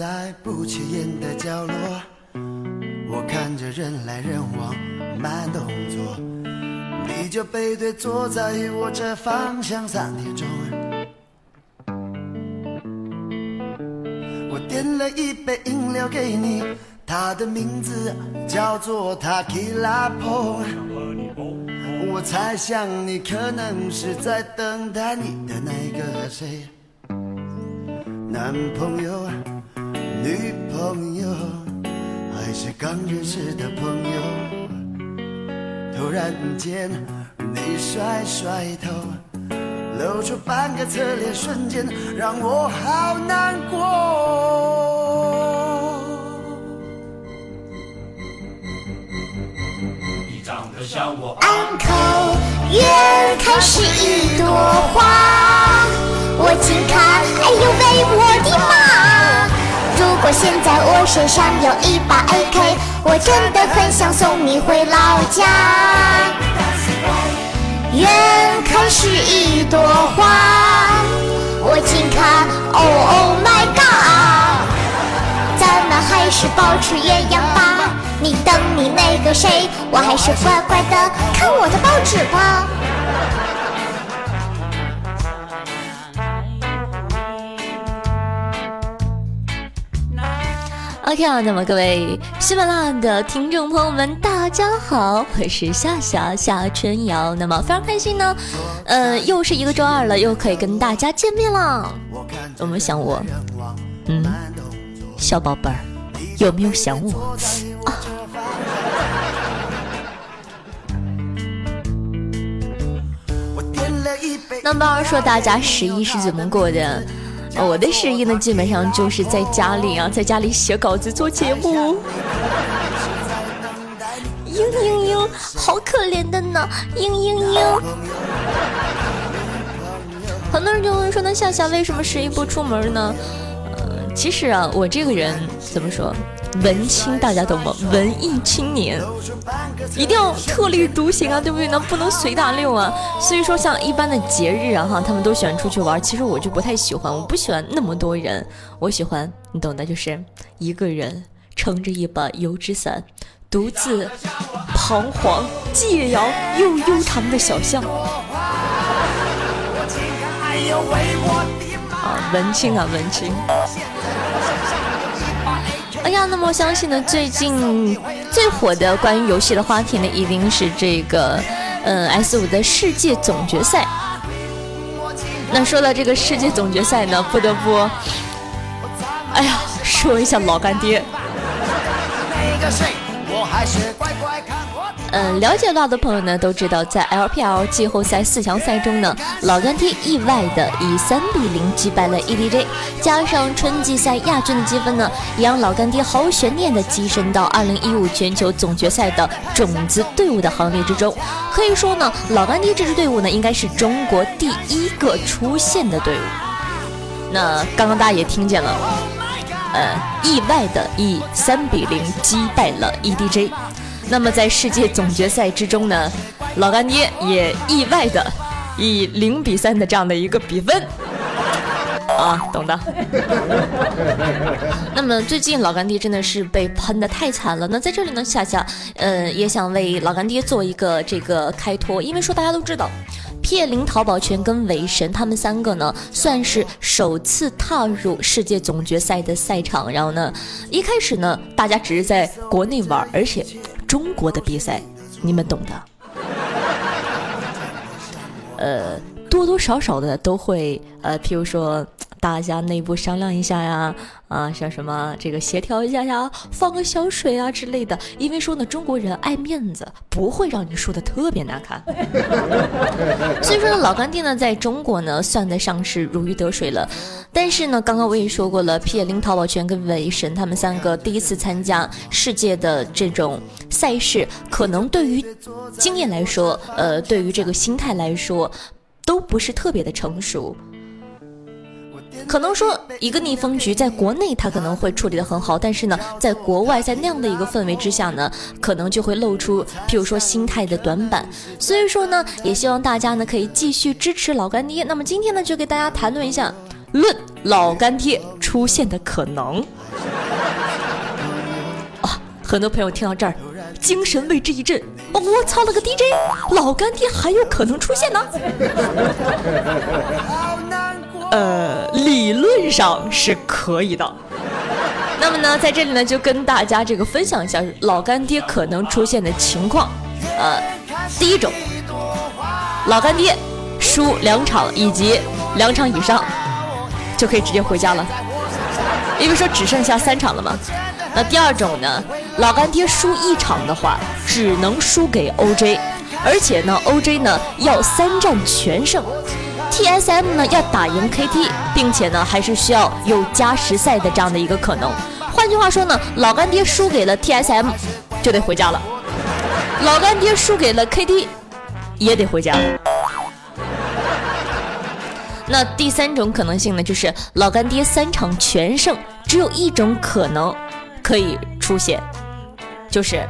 在不起眼的角落，我看着人来人往，慢动作，你就背对坐在我这方向三点钟。我点了一杯饮料给你，它的名字叫做 Tequila Po。我猜想你可能是在等待你的那个谁，男朋友、女朋友，还是刚认识的朋友？突然间，你甩甩头，露出半个侧脸，瞬间让我好难过。安口远看是一朵花，现在我身上有一把 AK，我真的很想送你回老家。远看是一朵花，我近看，Oh Oh my God！咱们还是保持原样吧。你等你那个谁，我还是乖乖的看我的报纸吧。OK 啊，那么各位喜马拉雅的听众朋友们，大家好，我是夏夏夏春瑶。那么非常开心呢，呃，又是一个周二了，又可以跟大家见面了。有没有想我？嗯，小宝贝儿，有没有想我？啊。那么说大家十一是怎么过的？我的十一呢，基本上就是在家里啊，在家里写稿子做节目。嘤嘤嘤，好可怜的呢，嘤嘤嘤。很多人就问说，那夏夏为什么十一不出门呢？呃，其实啊，我这个人怎么说？文青，大家懂吗？文艺青年一定要特立独行啊，对不对？那不能随大溜啊。所以说，像一般的节日啊，哈，他们都喜欢出去玩。其实我就不太喜欢，我不喜欢那么多人。我喜欢你懂的，就是一个人撑着一把油纸伞，独自彷徨借摇又悠长的小巷。啊，文青啊，文青。哎呀，那么我相信呢，最近 最火的关于游戏的话题呢，一定是这个，嗯，S 五的世界总决赛。那说到这个世界总决赛呢，不得不，哎呀，说一下老干爹。我还是乖乖看嗯，了解到的朋友呢都知道，在 LPL 季后赛四强赛中呢，老干爹意外的以三比零击败了 EDG，加上春季赛亚军的积分呢，也让老干爹毫无悬念的跻身到二零一五全球总决赛的种子队伍的行列之中。可以说呢，老干爹这支队伍呢，应该是中国第一个出现的队伍。那刚刚大家也听见了，呃，意外的以三比零击败了 EDG。那么在世界总决赛之中呢，老干爹也意外的以零比三的这样的一个比分啊，懂的。那么最近老干爹真的是被喷的太惨了。那在这里呢，夏夏呃也想为老干爹做一个这个开脱，因为说大家都知道，撇零淘宝泉跟韦神他们三个呢，算是首次踏入世界总决赛的赛场。然后呢，一开始呢，大家只是在国内玩，而且。中国的比赛，你们懂的。呃，多多少少的都会，呃，譬如说。大家内部商量一下呀，啊，像什么这个协调一下呀，放个小水啊之类的。因为说呢，中国人爱面子，不会让你输的特别难看。所以说呢，老干爹呢，在中国呢，算得上是如鱼得水了。但是呢，刚刚我也说过了，P 零淘宝圈跟韦神他们三个第一次参加世界的这种赛事，可能对于经验来说，呃，对于这个心态来说，都不是特别的成熟。可能说一个逆风局在国内他可能会处理的很好，但是呢，在国外在那样的一个氛围之下呢，可能就会露出譬如说心态的短板。所以说呢，也希望大家呢可以继续支持老干爹。那么今天呢，就给大家谈论一下论老干爹出现的可能。啊很多朋友听到这儿，精神为之一振。哦我操了个 DJ，老干爹还有可能出现呢？上是可以的。那么呢，在这里呢，就跟大家这个分享一下老干爹可能出现的情况。呃，第一种，老干爹输两场以及两场以上，就可以直接回家了，因为说只剩下三场了嘛。那第二种呢，老干爹输一场的话，只能输给 OJ，而且呢，OJ 呢要三战全胜，TSM 呢要打赢 KT，并且呢还是需要有加时赛的这样的一个可能。换句话说呢，老干爹输给了 TSM，就得回家了；老干爹输给了 KT，也得回家。那第三种可能性呢，就是老干爹三场全胜，只有一种可能。可以出现，就是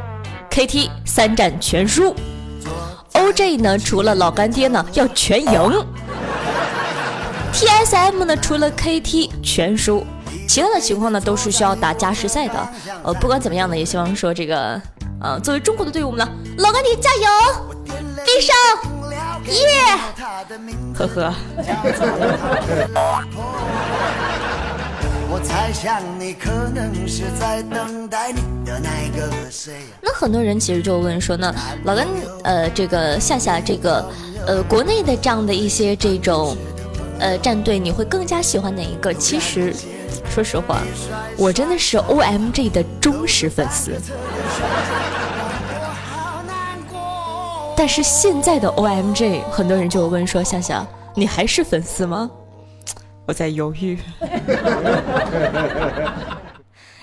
KT 三战全输，OJ 呢除了老干爹呢要全赢，TSM 呢除了 KT 全输，其他的情况呢都是需要打加时赛的。呃，不管怎么样呢，也希望说这个，呃，作为中国的队伍呢，老干爹加油，必胜，耶，呵呵。我猜想你可能是在等待你的那个谁。那很多人其实就问说呢，老干呃这个夏夏这个呃国内的这样的一些这种呃战队，你会更加喜欢哪一个？其实说实话，我真的是 OMG 的忠实粉丝。但是现在的 OMG，很多人就问说夏夏，你还是粉丝吗？我在犹豫，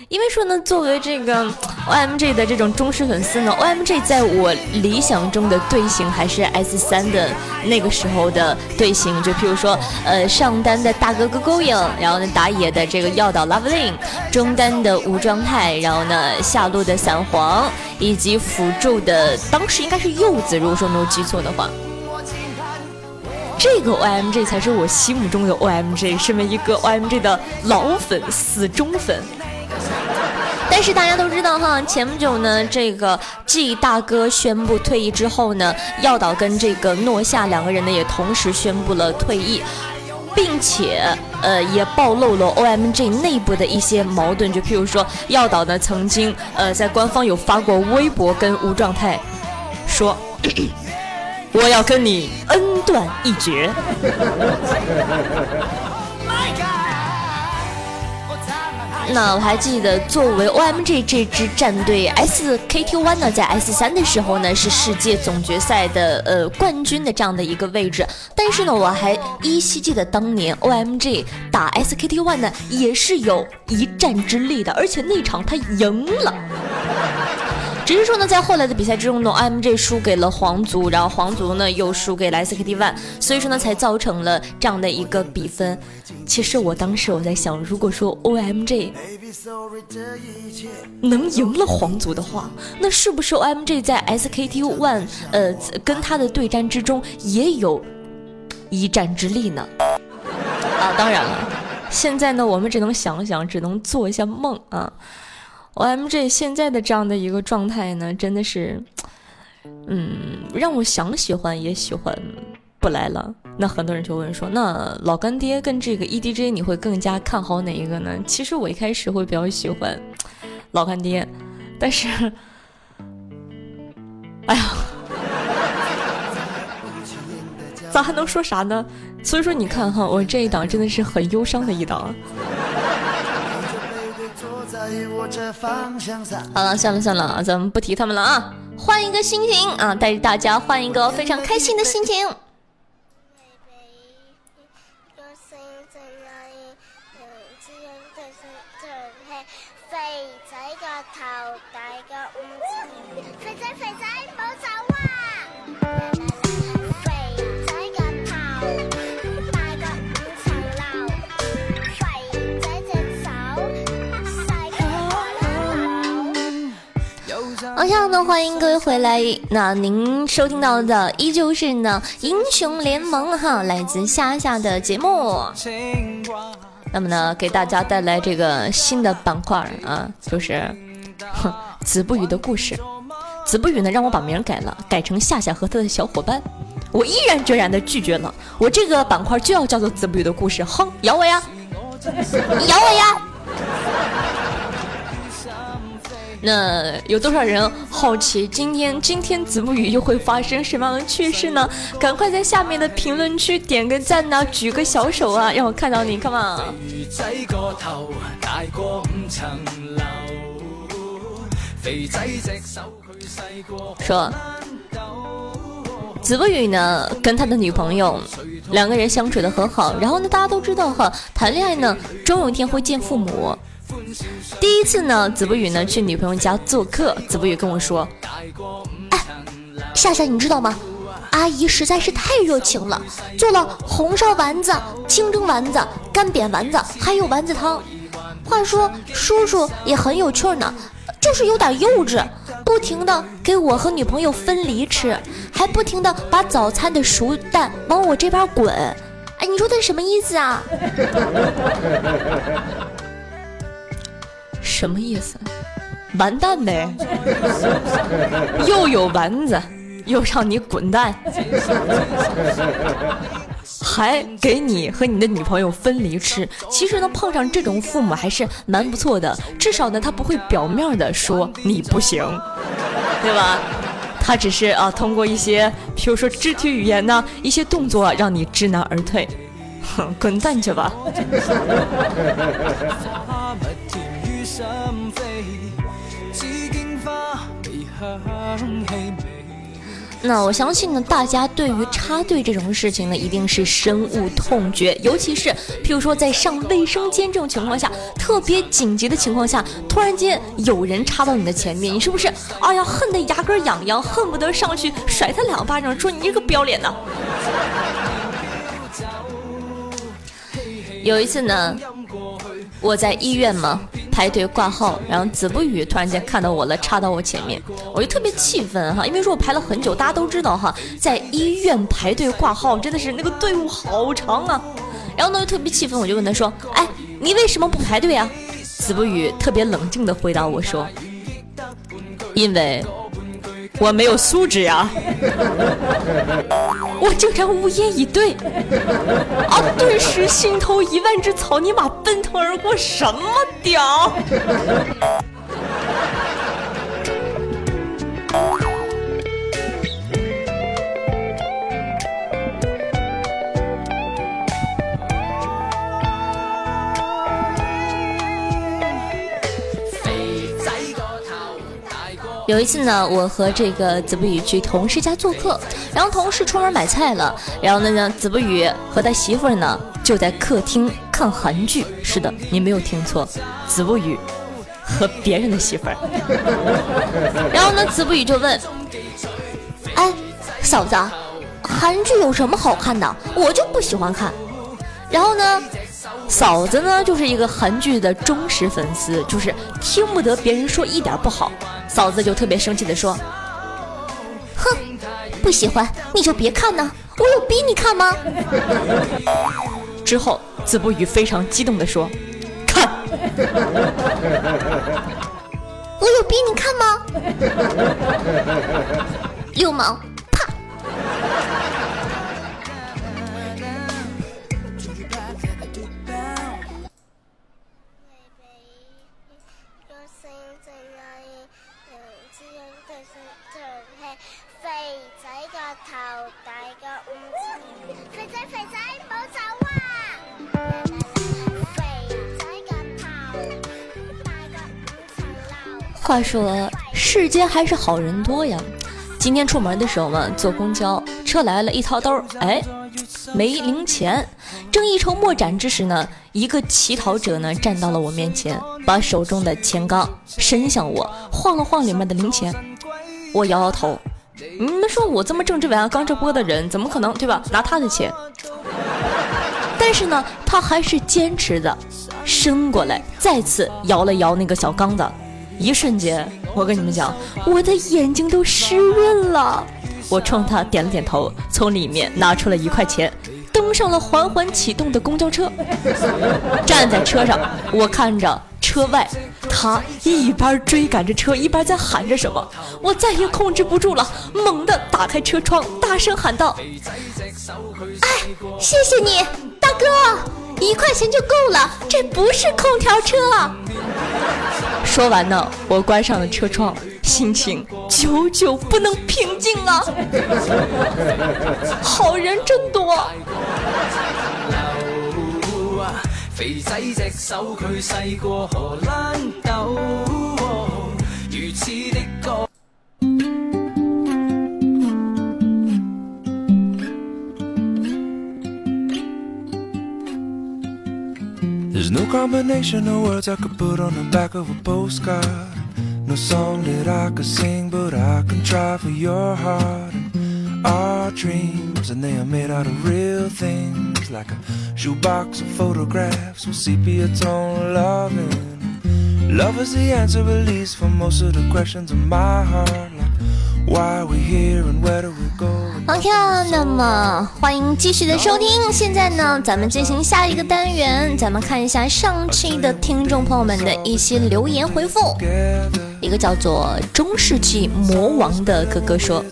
因为说呢，作为这个 OMG 的这种忠实粉丝呢，OMG 在我理想中的队形还是 S 三的那个时候的队形，就譬如说，呃，上单的大哥哥勾引，然后呢打野的这个药导 Lovelin，中单的无状态，然后呢下路的散黄，以及辅助的当时应该是柚子，如果说没有记错的话。这个 OMG 才是我心目中的 OMG，身为一个 OMG 的老粉、死忠粉。但是大家都知道哈，前不久呢，这个 G 大哥宣布退役之后呢，耀导跟这个诺夏两个人呢也同时宣布了退役，并且呃也暴露了 OMG 内部的一些矛盾，就譬如说耀导呢曾经呃在官方有发过微博跟无状态说。我要跟你恩断义绝。那我还记得，作为 OMG 这支战队，SKT One 呢，在 S 三的时候呢，是世界总决赛的呃冠军的这样的一个位置。但是呢，我还依稀记得当年 OMG 打 SKT One 呢，也是有一战之力的，而且那场他赢了。只是说呢，在后来的比赛之中呢，IMG 输给了皇族，然后皇族呢又输给了 SKT One，所以说呢才造成了这样的一个比分。其实我当时我在想，如果说 OMG 能赢了皇族的话，那是不是 OMG 在 SKT One 呃跟他的对战之中也有一战之力呢？啊，当然了，现在呢我们只能想想，只能做一下梦啊。OMG 现在的这样的一个状态呢，真的是，嗯，让我想喜欢也喜欢不来了。那很多人就问说，那老干爹跟这个 EDJ 你会更加看好哪一个呢？其实我一开始会比较喜欢老干爹，但是，哎呀，咋还能说啥呢？所以说你看哈，我这一档真的是很忧伤的一档。好了，算了算了，咱们不提他们了啊，换一个心情啊，带着大家换一个非常开心的心情。好，样呢，欢迎各位回来。那您收听到的依旧是呢英雄联盟哈，来自夏夏的节目。那么呢，给大家带来这个新的板块啊，就是子不语的故事。子不语呢，让我把名改了，改成夏夏和他的小伙伴。我毅然决然的拒绝了，我这个板块就要叫做子不语的故事。哼，咬我呀，你咬我呀！那有多少人好奇今天今天子不语又会发生什么样的趣事呢？赶快在下面的评论区点个赞呐，举个小手啊，让我看到你，come on！说，子不语呢跟他的女朋友两个人相处的很好，然后呢大家都知道哈，谈恋爱呢终有一天会见父母。第一次呢，子不语呢去女朋友家做客，子不语跟我说：“哎，夏夏，你知道吗？阿姨实在是太热情了，做了红烧丸子、清蒸丸子、干煸丸子，还有丸子汤。话说叔叔也很有趣呢，就是有点幼稚，不停的给我和女朋友分离吃，还不停的把早餐的熟蛋往我这边滚。哎，你说他什么意思啊？”什么意思？完蛋呗！又有丸子，又让你滚蛋，还给你和你的女朋友分离吃。其实呢，碰上这种父母还是蛮不错的，至少呢，他不会表面的说你不行，对吧？他只是啊，通过一些，比如说肢体语言呢，一些动作，让你知难而退。哼，滚蛋去吧！那我相信呢，大家对于插队这种事情呢，一定是深恶痛绝。尤其是譬如说在上卫生间这种情况下，特别紧急的情况下，突然间有人插到你的前面，你是不是？哎呀，恨得牙根痒痒，恨不得上去甩他两巴掌，说你这个不要脸的。有一次呢，我在医院嘛。排队挂号，然后子不语突然间看到我了，插到我前面，我就特别气愤哈，因为说我排了很久，大家都知道哈，在医院排队挂号真的是那个队伍好长啊，然后呢就特别气愤，我就问他说，哎，你为什么不排队啊？子不语特别冷静的回答我说，因为。我没有素质呀！我竟然无言以对，啊！顿时心头一万只草泥马奔腾而过，什么屌！有一次呢，我和这个子不语去同事家做客，然后同事出门买菜了，然后呢呢，子不语和他媳妇儿呢就在客厅看韩剧。是的，你没有听错，子不语和别人的媳妇儿。然后呢，子不语就问：“哎，嫂子，韩剧有什么好看的？我就不喜欢看。”然后呢？嫂子呢，就是一个韩剧的忠实粉丝，就是听不得别人说一点不好，嫂子就特别生气的说：“哼，不喜欢你就别看呢，我有逼你看吗？” 之后，子不语非常激动的说：“看，我有逼你看吗？流氓！”话说世间还是好人多呀。今天出门的时候嘛，坐公交车来了，一掏兜，哎，没零钱。正一筹莫展之时呢，一个乞讨者呢站到了我面前，把手中的钱缸伸向我，晃了晃里面的零钱。我摇摇头，你们说我这么正直伟岸、刚直播的人，怎么可能对吧？拿他的钱？但是呢，他还是坚持的伸过来，再次摇了摇那个小缸子。一瞬间，我跟你们讲，我的眼睛都湿润了。我冲他点了点头，从里面拿出了一块钱，登上了缓缓启动的公交车。站在车上，我看着车车外，他一边追赶着车，一边在喊着什么。我再也控制不住了，猛地打开车窗，大声喊道：“哎，谢谢你，大哥，一块钱就够了，这不是空调车。”说完呢，我关上了车窗，心情久久不能平静了。好人真多。肥仔隻手佢細過荷蘭豆，如此的 combination of words I could put on the back of a postcard. No song that I could sing, but I can try for your heart. And our dreams, and they are made out of real things, like a shoebox of photographs with sepia tone loving. Love is the answer, at least, for most of the questions in my heart. Like why we here and where do we go? OK，那么欢迎继续的收听。现在呢，咱们进行下一个单元，咱们看一下上期的听众朋友们的一些留言回复。一个叫做中世纪魔王的哥哥说：“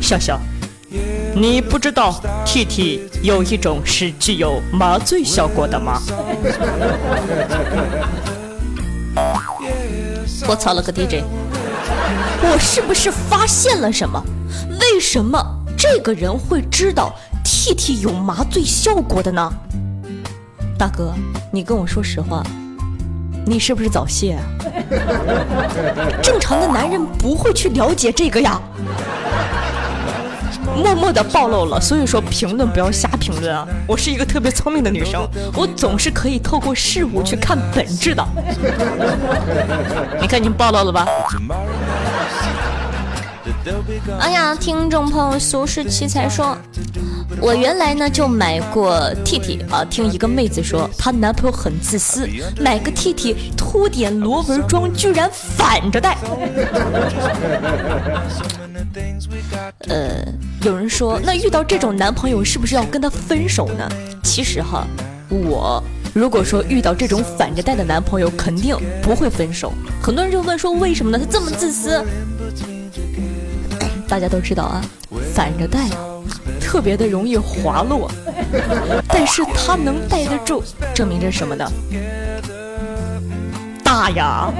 笑笑。”你不知道 T T 有一种是具有麻醉效果的吗？我操了个 DJ！我是不是发现了什么？为什么这个人会知道 T T 有麻醉效果的呢？大哥，你跟我说实话，你是不是早泄啊？正常的男人不会去了解这个呀。默默的暴露了，所以说评论不要瞎评论啊！我是一个特别聪明的女生，我总是可以透过事物去看本质的。你看，你暴露了吧？哎呀，听众朋友苏轼奇才说，我原来呢就买过 T T 啊，听一个妹子说，她男朋友很自私，买个 T T 凸点螺纹装，居然反着戴。呃，有人说，那遇到这种男朋友是不是要跟他分手呢？其实哈，我如果说遇到这种反着戴的男朋友，肯定不会分手。很多人就问说，为什么呢？他这么自私。大家都知道啊，反着戴特别的容易滑落，但是他能戴得住，证明着什么呢？大呀！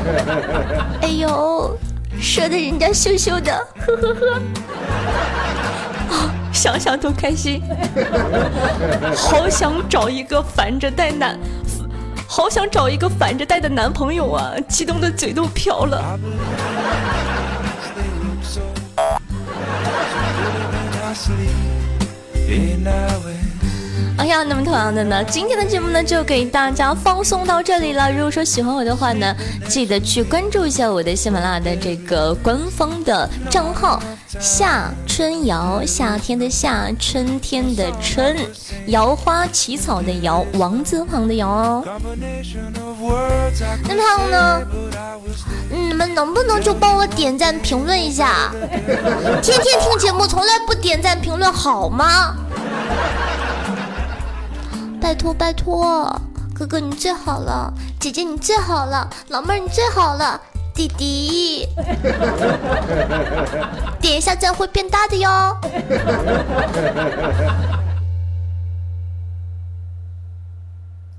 哎呦！说的人家羞羞的，呵呵呵，啊，想想都开心，好想找一个反着戴男，好想找一个反着戴的男朋友啊，激动的嘴都飘了。哎呀，那么同样的呢，今天的节目呢就给大家放送到这里了。如果说喜欢我的话呢，记得去关注一下我的喜马拉雅的这个官方的账号“夏春瑶”，夏天的夏，春天的春，瑶花起草的瑶，王字旁的瑶哦。那么呢，你们能不能就帮我点赞评论一下？天天听节目从来不点赞评论好吗？拜托拜托，哥哥你最好了，姐姐你最好了，老妹儿你最好了，弟弟，点一下赞会变大的哟。